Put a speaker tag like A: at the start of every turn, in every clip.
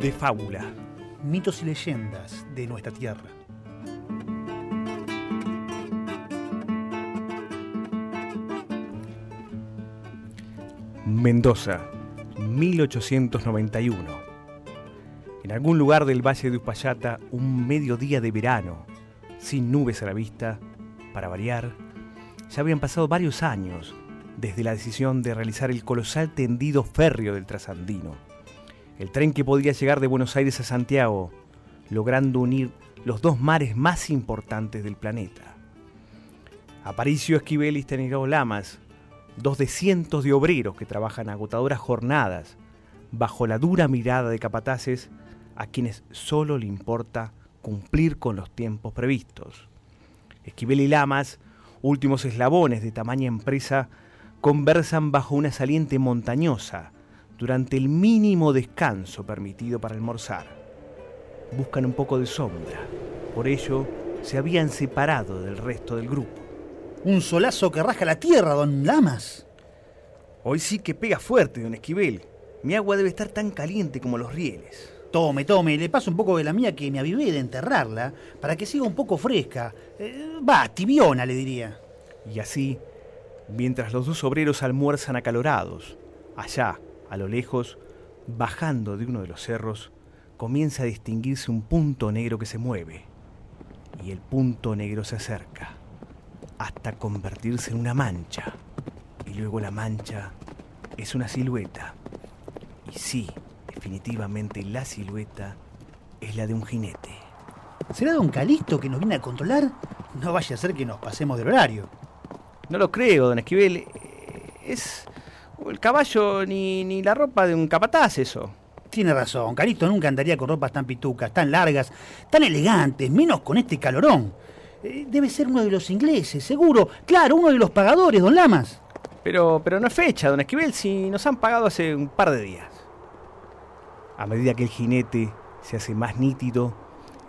A: de fábula.
B: Mitos y leyendas de nuestra tierra.
A: Mendoza, 1891. En algún lugar del Valle de Uspallata, un mediodía de verano, sin nubes a la vista, para variar, ya habían pasado varios años desde la decisión de realizar el colosal tendido férreo del Trasandino, el tren que podía llegar de Buenos Aires a Santiago, logrando unir los dos mares más importantes del planeta. Aparicio Esquivel y Stanislao Lamas, dos de cientos de obreros que trabajan agotadoras jornadas bajo la dura mirada de capataces a quienes solo le importa cumplir con los tiempos previstos. Esquivel y Lamas, últimos eslabones de tamaña empresa, conversan bajo una saliente montañosa durante el mínimo descanso permitido para almorzar. Buscan un poco de sombra, por ello se habían separado del resto del grupo.
B: Un solazo que rasca la tierra, don Lamas.
A: Hoy sí que pega fuerte, don Esquivel. Mi agua debe estar tan caliente como los rieles.
B: Tome, tome, le paso un poco de la mía que me avivé de enterrarla para que siga un poco fresca. Eh, va, tibiona, le diría.
A: Y así, mientras los dos obreros almuerzan acalorados, allá, a lo lejos, bajando de uno de los cerros, comienza a distinguirse un punto negro que se mueve. Y el punto negro se acerca, hasta convertirse en una mancha. Y luego la mancha es una silueta. Y sí, definitivamente la silueta es la de un jinete.
B: ¿Será don Calisto que nos viene a controlar? No vaya a ser que nos pasemos del horario.
A: No lo creo, don Esquivel. Es el caballo ni, ni la ropa de un capataz eso.
B: Tiene razón, Calisto nunca andaría con ropas tan pitucas, tan largas, tan elegantes, menos con este calorón. Eh, Debe ser uno de los ingleses, seguro. Claro, uno de los pagadores, don Lamas.
A: Pero, pero no es fecha, don Esquivel, si nos han pagado hace un par de días. A medida que el jinete se hace más nítido,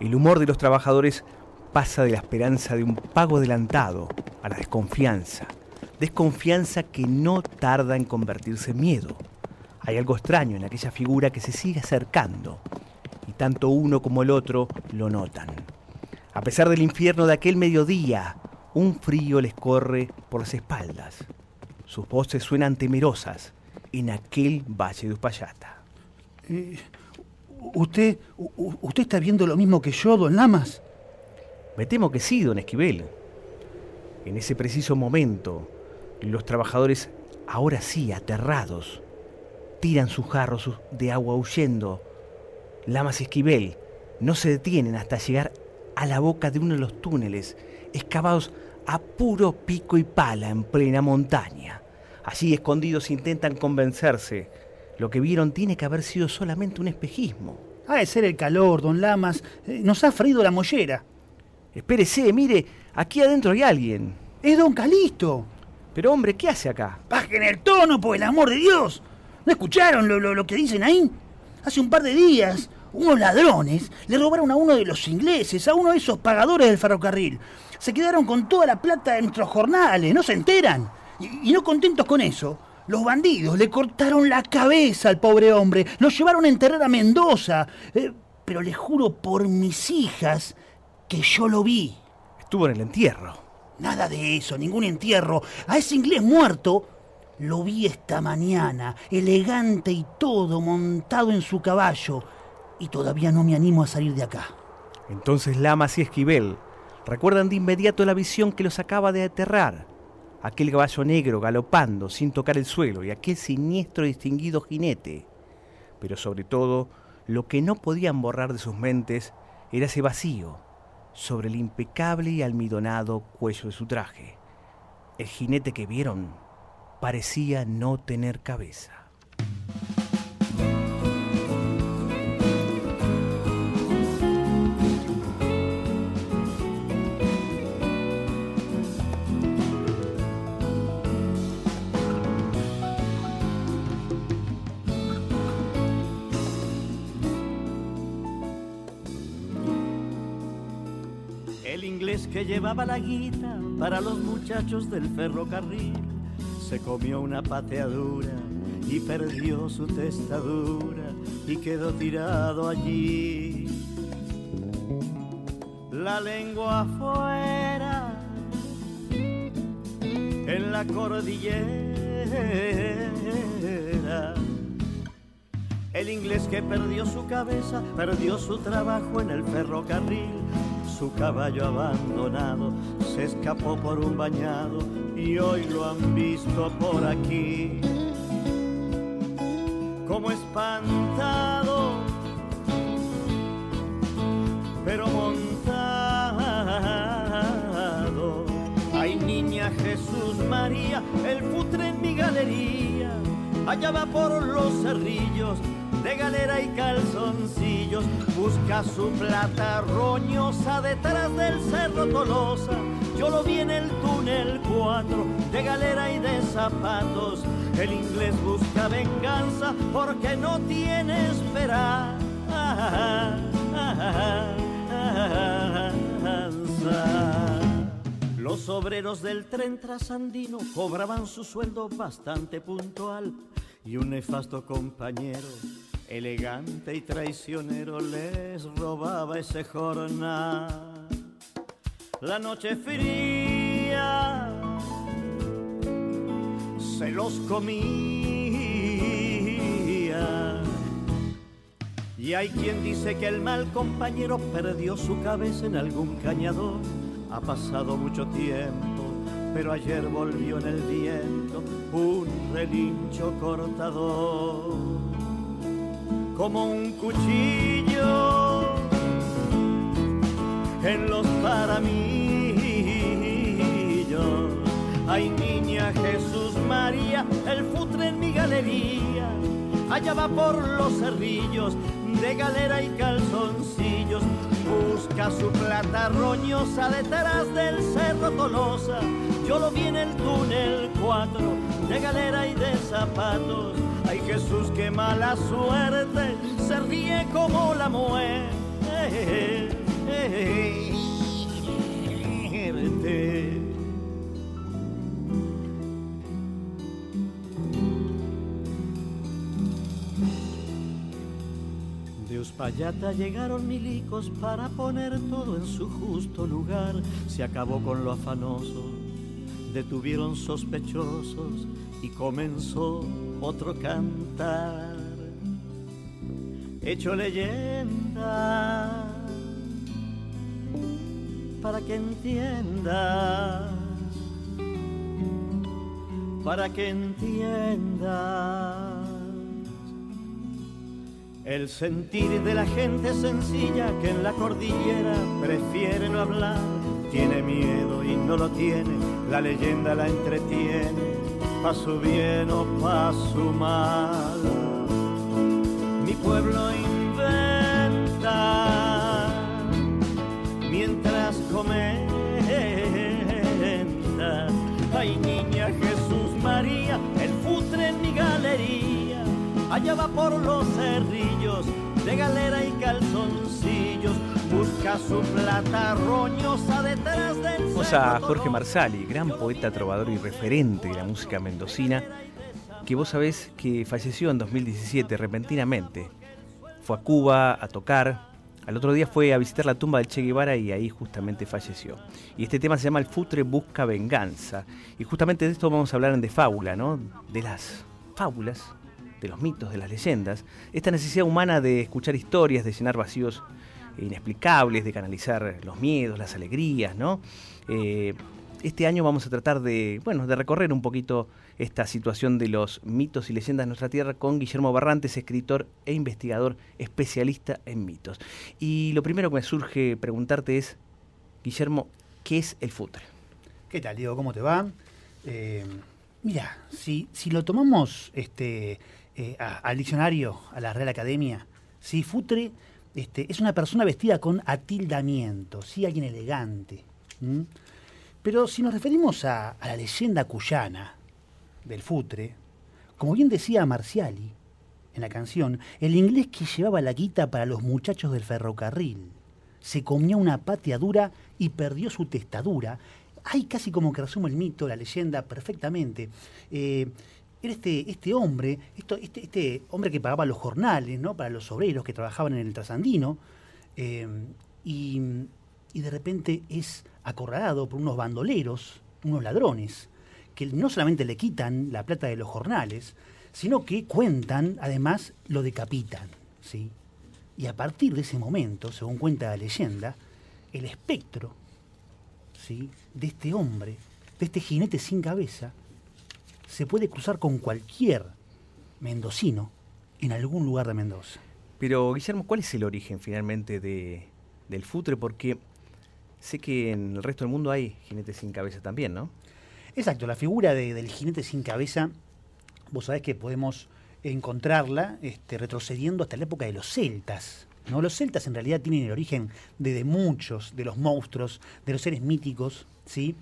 A: el humor de los trabajadores pasa de la esperanza de un pago adelantado a la desconfianza. Desconfianza que no tarda en convertirse en miedo. Hay algo extraño en aquella figura que se sigue acercando, y tanto uno como el otro lo notan. A pesar del infierno de aquel mediodía, un frío les corre por las espaldas. Sus voces suenan temerosas en aquel valle de Uspallata.
B: Eh, ¿Usted, usted está viendo lo mismo que yo, don Lamas?
A: Me temo que sí, don Esquivel. En ese preciso momento, los trabajadores, ahora sí aterrados, tiran sus jarros de agua huyendo. Lamas y Esquivel no se detienen hasta llegar a la boca de uno de los túneles, excavados a puro pico y pala en plena montaña. Allí escondidos intentan convencerse. Lo que vieron tiene que haber sido solamente un espejismo.
B: Ha de ser el calor, don Lamas. Eh, Nos ha frío la mollera.
A: Espérese, mire, aquí adentro hay alguien.
B: Es don Calisto.
A: Pero hombre, ¿qué hace acá?
B: Bajen el tono, por el amor de Dios. ¿No escucharon lo, lo- lo que dicen ahí? Hace un par de días, unos ladrones le robaron a uno de los ingleses, a uno de esos pagadores del ferrocarril. Se quedaron con toda la plata de nuestros jornales, no se enteran. Y, y no contentos con eso, los bandidos le cortaron la cabeza al pobre hombre, lo llevaron a enterrar a Mendoza. Eh, pero les juro por mis hijas que yo lo vi.
A: Estuvo en el entierro.
B: Nada de eso, ningún entierro. A ese inglés muerto lo vi esta mañana, elegante y todo, montado en su caballo. Y todavía no me animo a salir de acá.
A: Entonces Lamas y Esquivel recuerdan de inmediato la visión que los acaba de aterrar. Aquel caballo negro galopando sin tocar el suelo y aquel siniestro y distinguido jinete. Pero sobre todo, lo que no podían borrar de sus mentes era ese vacío sobre el impecable y almidonado cuello de su traje. El jinete que vieron parecía no tener cabeza.
C: Que llevaba la guita para los muchachos del ferrocarril se comió una pateadura y perdió su testadura y quedó tirado allí. La lengua afuera en la cordillera. El inglés que perdió su cabeza, perdió su trabajo en el ferrocarril. Su caballo abandonado se escapó por un bañado y hoy lo han visto por aquí. Como espantado, pero montado. Ay, niña Jesús María, el futre en mi galería. Allá va por los cerrillos de galera y calzoncillos. Busca su plata roñosa detrás del cerro Tolosa. Yo lo vi en el túnel 4 de galera y de zapatos. El inglés busca venganza porque no tiene esperanza. Los obreros del tren trasandino cobraban su sueldo bastante puntual y un nefasto compañero, elegante y traicionero, les robaba ese jornal. La noche fría se los comía. Y hay quien dice que el mal compañero perdió su cabeza en algún cañador. Ha pasado mucho tiempo, pero ayer volvió en el viento un relincho cortador. Como un cuchillo en los paramillos. Ay, niña Jesús María, el futre en mi galería. Allá va por los cerrillos de galera y calzoncillos. Busca su plata roñosa detrás del cerro Tolosa. Yo lo vi en el túnel 4 de galera y de zapatos. Qué mala suerte, se ríe como la muerte. Uspallata llegaron milicos para poner todo en su justo lugar. Se acabó con lo afanoso, detuvieron sospechosos y comenzó otro cantar. Hecho leyenda para que entiendas, para que entiendas. El sentir de la gente sencilla que en la cordillera prefiere no hablar, tiene miedo y no lo tiene, la leyenda la entretiene, pa' su bien o pa' su mal. Mi pueblo inventa mientras comenta. Ay, niña Jesús María, el futre en mi galería. Allá va por los cerrillos de galera y calzoncillos. Busca su plata roñosa detrás del
A: Vamos a Jorge Marsali, gran poeta, trovador y referente de la música mendocina, que vos sabés que falleció en 2017 repentinamente. Fue a Cuba a tocar, al otro día fue a visitar la tumba del Che Guevara y ahí justamente falleció. Y este tema se llama El Futre Busca Venganza. Y justamente de esto vamos a hablar en De Fábula, ¿no? De las fábulas, de los mitos, de las leyendas. Esta necesidad humana de escuchar historias, de llenar vacíos inexplicables, de canalizar los miedos, las alegrías, ¿no? Eh, este año vamos a tratar de, bueno, de recorrer un poquito esta situación de los mitos y leyendas de nuestra tierra con Guillermo Barrantes, escritor e investigador especialista en mitos. Y lo primero que me surge preguntarte es, Guillermo, ¿qué es el futre?
B: ¿Qué tal, Diego? ¿Cómo te va? Eh, mira, si, si lo tomamos este, eh, al diccionario, a la Real Academia, si futre este, es una persona vestida con atildamiento, sí, alguien elegante. Pero si nos referimos a, la leyenda cuyana del futre, como bien decía Marciali en la canción, el inglés que llevaba la guita para los muchachos del ferrocarril se comió una patria dura y perdió su testadura. Hay casi como que resume el mito, la leyenda perfectamente. Eh, era este, este hombre, esto, este, este hombre que pagaba los jornales, ¿no? Para los obreros que trabajaban en el trasandino, eh, y, y de repente es acorralado por unos bandoleros, unos ladrones, que no solamente le quitan la plata de los jornales, sino que cuentan, además, lo decapitan. ¿sí? Y a partir de ese momento, según cuenta la leyenda, el espectro ¿sí? de este hombre, de este jinete sin cabeza, se puede cruzar con cualquier mendocino en algún lugar de Mendoza.
A: Pero, Guillermo, ¿cuál es el origen finalmente de, del futre? Porque sé que en el resto del mundo hay jinetes sin cabeza también, ¿no?
B: Exacto, la figura del jinete sin cabeza, vos sabés que podemos encontrarla este, retrocediendo hasta la época de los celtas. ¿no? Los celtas en realidad tienen el origen de, muchos de los monstruos, de los seres míticos, ¿sí?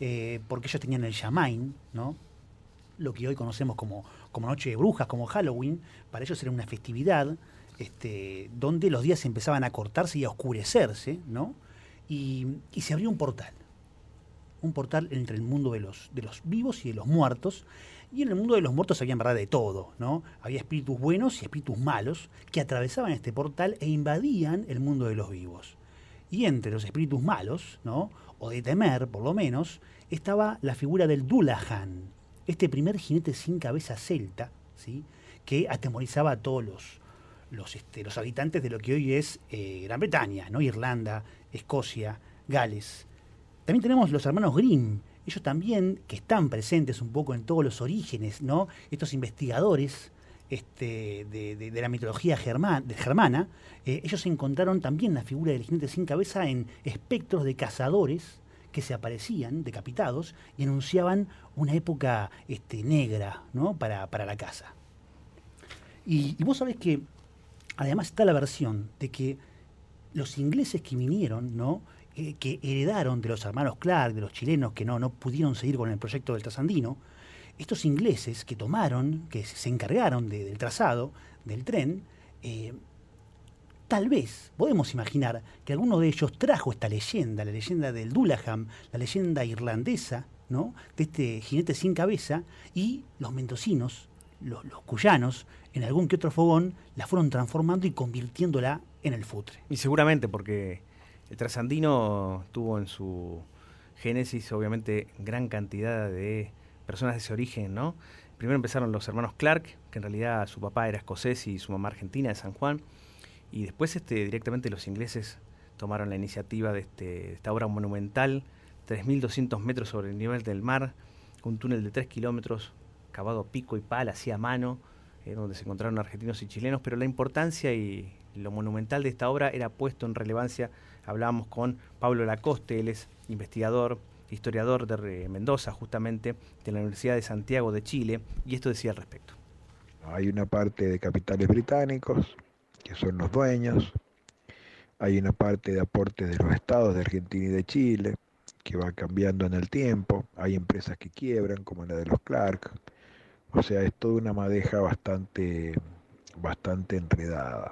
B: Eh, porque ellos tenían el Yamain, ¿no? Lo que hoy conocemos como, como Noche de Brujas, como Halloween, para ellos era una festividad este, donde los días empezaban a cortarse y a oscurecerse, ¿no? y, se abrió un portal un portal entre el mundo de los, de los vivos y de los muertos. Y en el mundo de los muertos había en verdad de todo, ¿no? Había espíritus buenos y espíritus malos que atravesaban este portal e invadían el mundo de los vivos. Y entre los espíritus malos, ¿no? O de temer, por lo menos, estaba la figura del Dulahan, este primer jinete sin cabeza celta, ¿sí? Que atemorizaba a todos los, los, este, los habitantes de lo que hoy es eh, Gran Bretaña, ¿no? Irlanda, Escocia, Gales. También tenemos los hermanos Grimm, ellos también que están presentes un poco en todos los orígenes, ¿no? Estos investigadores este, de, la mitología germana, eh, ellos encontraron también la figura del jinete sin cabeza en espectros de cazadores que se aparecían decapitados y anunciaban una época este, negra ¿no? para, la caza. Y, vos sabés que además está la versión de que los ingleses que vinieron, ¿no? que heredaron de los hermanos Clark, de los chilenos que no, no pudieron seguir con el proyecto del trasandino, estos ingleses que tomaron, que se encargaron del trazado del tren, eh, tal vez podemos imaginar que alguno de ellos trajo esta leyenda, la leyenda del Dullaham, la leyenda irlandesa, ¿no? de este jinete sin cabeza, y los mendocinos, los, los cuyanos, en algún que otro fogón, la fueron transformando y convirtiéndola en el futre.
A: Y seguramente porque el trasandino tuvo en su génesis, obviamente, gran cantidad de personas de ese origen, ¿no? Primero empezaron los hermanos Clark, que en realidad su papá era escocés y su mamá argentina, de San Juan, y después este, directamente los ingleses tomaron la iniciativa de, este, esta obra monumental, 3.200 metros sobre el nivel del mar, un túnel de 3 kilómetros, cavado pico y pala, así a mano, eh, donde se encontraron argentinos y chilenos, pero la importancia y lo monumental de esta obra era puesto en relevancia Hablábamos con Pablo Lacoste, él es investigador, historiador de Mendoza, justamente, de la Universidad de Santiago de Chile, y esto decía al respecto.
D: Hay una parte de capitales británicos, que son los dueños, hay una parte de aportes de los estados de Argentina y de Chile, que va cambiando en el tiempo, hay empresas que quiebran, como la de los Clark, o sea, es toda una madeja bastante, bastante enredada.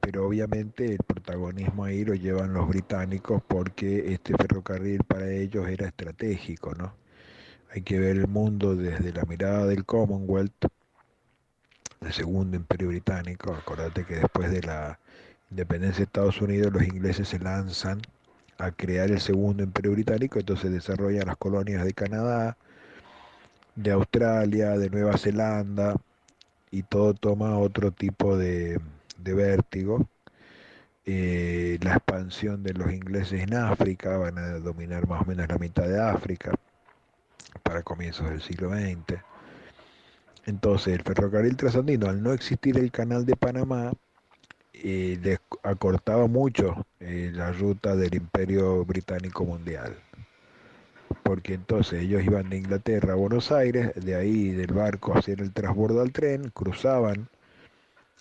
D: Pero obviamente el protagonismo ahí lo llevan los británicos porque este ferrocarril para ellos era estratégico, ¿no? Hay que ver el mundo desde la mirada del Commonwealth, del segundo imperio británico. Acordate que después de la independencia de Estados Unidos los ingleses se lanzan a crear el segundo imperio británico, entonces desarrollan las colonias de Canadá, de Australia, de Nueva Zelanda, y todo toma otro tipo de, de vértigo. Eh, la expansión de los ingleses en África, van a dominar más o menos la mitad de África para comienzos del siglo XX. Entonces, el ferrocarril trasandino, al no existir el canal de Panamá, eh, acortaba mucho eh, la ruta del imperio británico mundial. Porque entonces ellos iban de Inglaterra a Buenos Aires, de ahí del barco hacían el transbordo al tren, cruzaban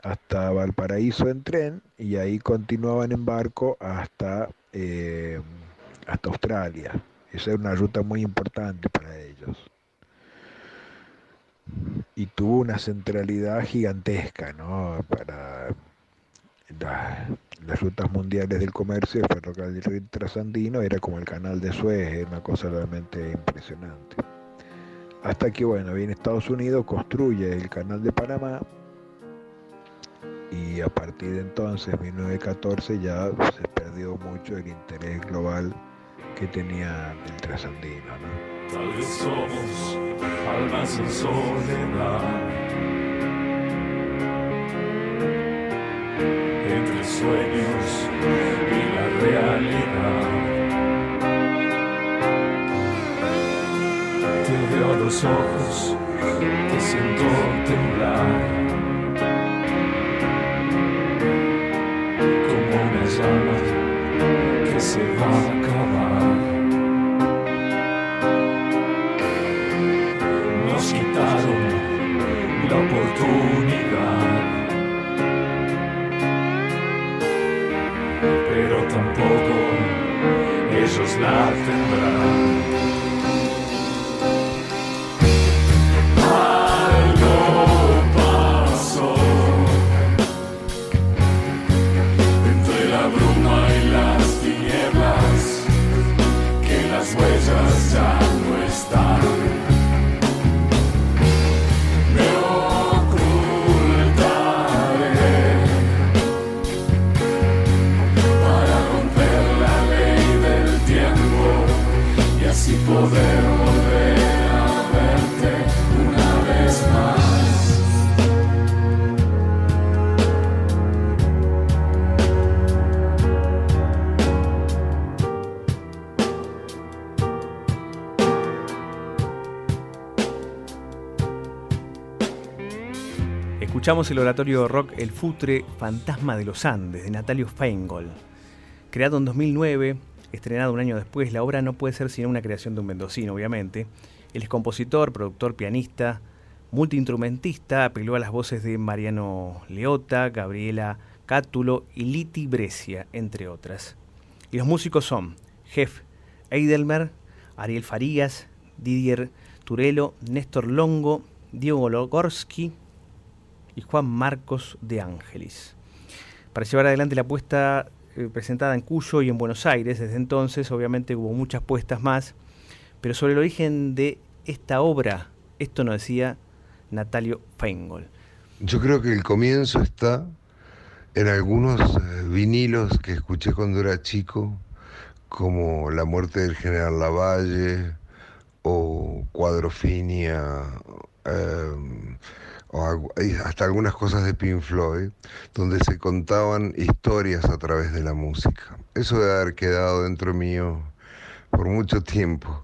D: hasta Valparaíso en tren y ahí continuaban en barco hasta, eh, hasta Australia. Esa es una ruta muy importante para ellos. Y tuvo una centralidad gigantesca ¿no? para las rutas mundiales del comercio, el ferrocarril trasandino era como el canal de Suez, una cosa realmente impresionante. Hasta que, bueno, viene Estados Unidos, construye el canal de Panamá y a partir de entonces, 1914, ya se perdió mucho el interés global que tenía el trasandino. ¿no?
E: Tal vez somos almas en soledad. Entre sueños y la realidad. Te veo a los ojos, te siento temblar. Como una llama que se va la oportunidad. Pero tampoco ellos la tendrán.
A: Escuchamos el oratorio rock El Futre Fantasma de los Andes de Natalio Feingold. Creado en 2009, estrenado un año después, la obra no puede ser sino una creación de un mendocino, obviamente. Él es compositor, productor, pianista, multiinstrumentista, apeló a las voces de Mariano Leota, Gabriela Cátulo y Liti Brescia, entre otras. Y los músicos son Jeff Eidelmer, Ariel Farías, Didier Turelo, Néstor Longo, Diego Logorski y Juan Marcos de Ángelis. Para llevar adelante la puesta eh, presentada en Cuyo y en Buenos Aires, desde entonces obviamente hubo muchas puestas más, pero sobre el origen de esta obra, esto nos decía Natalio Feingold.
F: Yo creo que el comienzo está en algunos eh, vinilos que escuché cuando era chico, como La muerte del general Lavalle o Cuadrofinia, eh, hasta algunas cosas de Pink Floyd, donde se contaban historias a través de la música. Eso debe haber quedado dentro mío por mucho tiempo.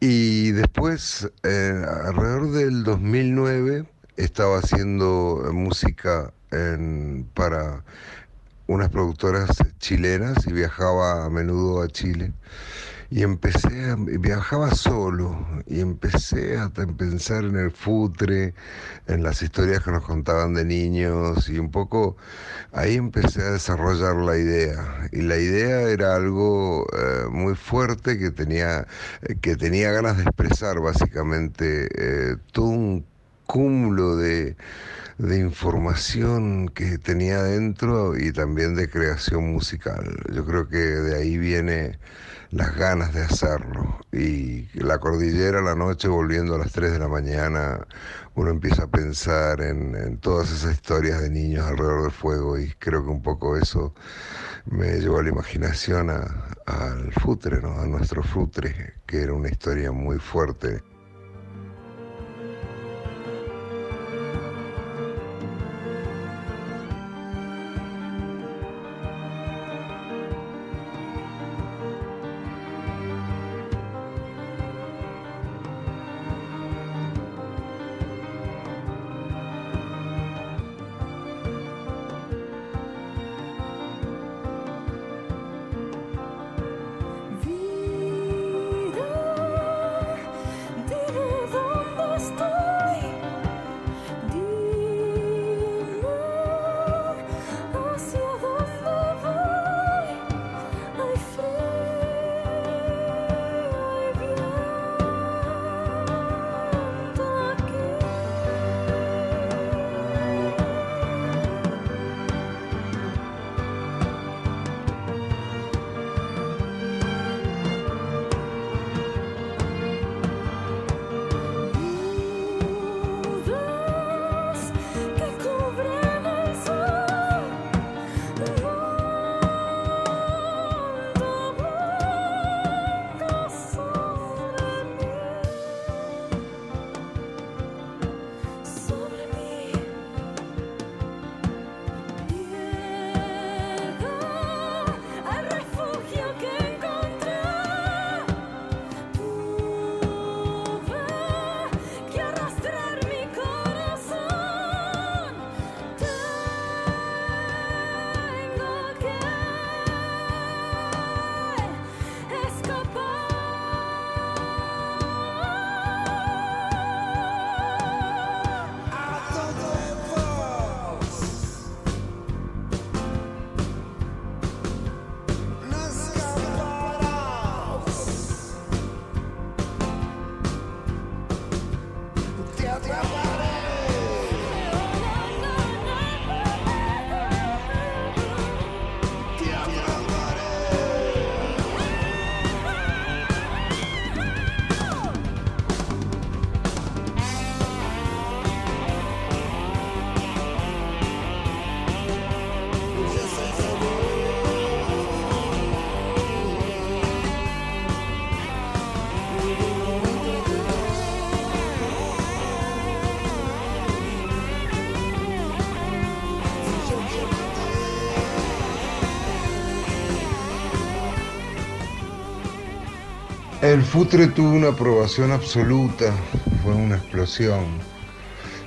F: Y después, eh, alrededor del 2009, estaba haciendo música para unas productoras chilenas y viajaba a menudo a Chile. Y empecé, a, viajaba solo y empecé a pensar en el futre, en las historias que nos contaban de niños y un poco ahí empecé a desarrollar la idea. Y la idea era algo eh, muy fuerte que tenía, que tenía ganas de expresar básicamente eh, todo un cúmulo de, de información que tenía dentro y también de creación musical. Yo creo que de ahí viene las ganas de hacerlo. Y la cordillera la noche, volviendo a las 3 de la mañana, uno empieza a pensar en, todas esas historias de niños alrededor del fuego y creo que un poco eso me llevó a la imaginación al futre, ¿no? a nuestro futre, que era una historia muy fuerte. El futre tuvo una aprobación absoluta, fue una explosión.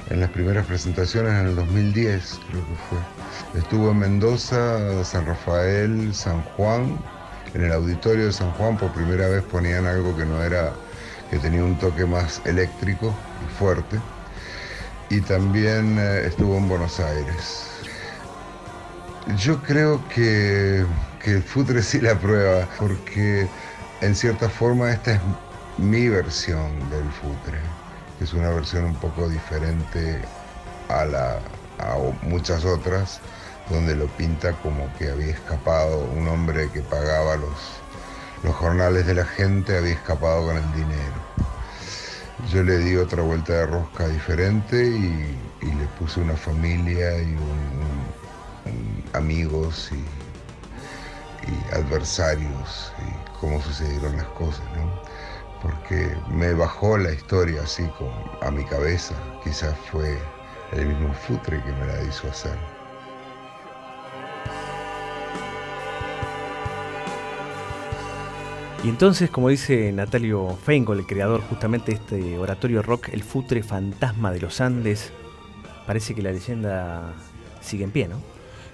F: En las primeras presentaciones en el 2010, creo que fue. Estuvo en Mendoza, San Rafael, San Juan. En el auditorio de San Juan por primera vez ponían algo que no era, que tenía un toque más eléctrico y fuerte. Y también eh, estuvo en Buenos Aires. Yo creo que, que el futre sí la prueba, porque en cierta forma esta es mi versión del futre, que es una versión un poco diferente a, la, a muchas otras, donde lo pinta como que había escapado un hombre que pagaba los, los jornales de la gente, había escapado con el dinero. Yo le di otra vuelta de rosca diferente y, le puse una familia y un, amigos y, adversarios cómo sucedieron las cosas, ¿no? Porque me bajó la historia así como a mi cabeza. Quizás fue el mismo futre que me la hizo hacer.
A: Y entonces, como dice Natalio Feingold, el creador justamente de este oratorio rock, el futre fantasma de los Andes, parece que la leyenda sigue en pie, ¿no?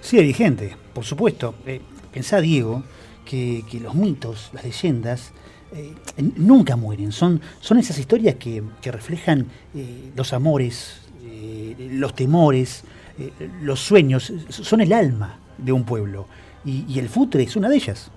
B: Sigue vigente, por supuesto. Eh, pensá, Diego, que, los mitos, las leyendas, eh, nunca mueren. Son, son esas historias que, que reflejan eh, los amores, eh, los temores, los sueños. Son el alma de un pueblo. Y, y el futre es una de ellas.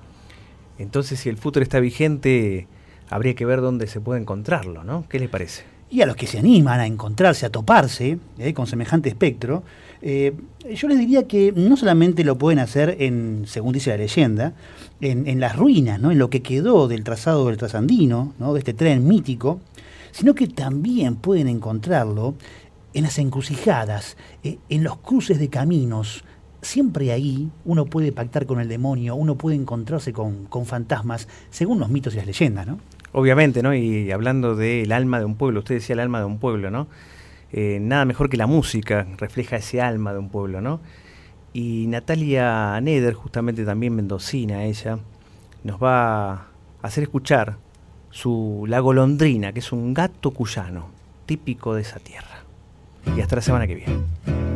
A: Entonces, si el futre está vigente, habría que ver dónde se puede encontrarlo, ¿no? ¿Qué les parece?
B: Y a los que se animan a encontrarse, a toparse eh, con semejante espectro, eh, yo les diría que no solamente lo pueden hacer en, según dice la leyenda, en, las ruinas, ¿no? en lo que quedó del trazado del trasandino, ¿no? de este tren mítico, sino que también pueden encontrarlo en las encrucijadas, eh, en los cruces de caminos. Siempre ahí uno puede pactar con el demonio, uno puede encontrarse con, con fantasmas, según los mitos y las leyendas, ¿no?
A: Obviamente, ¿no? Y hablando del alma de un pueblo, usted decía el alma de un pueblo, ¿no? Eh, nada mejor que la música refleja ese alma de un pueblo, ¿no? Y Natalia Neder, justamente también mendocina ella, nos va a hacer escuchar su La Golondrina, que es un gato cuyano, típico de esa tierra. Y hasta la semana que viene.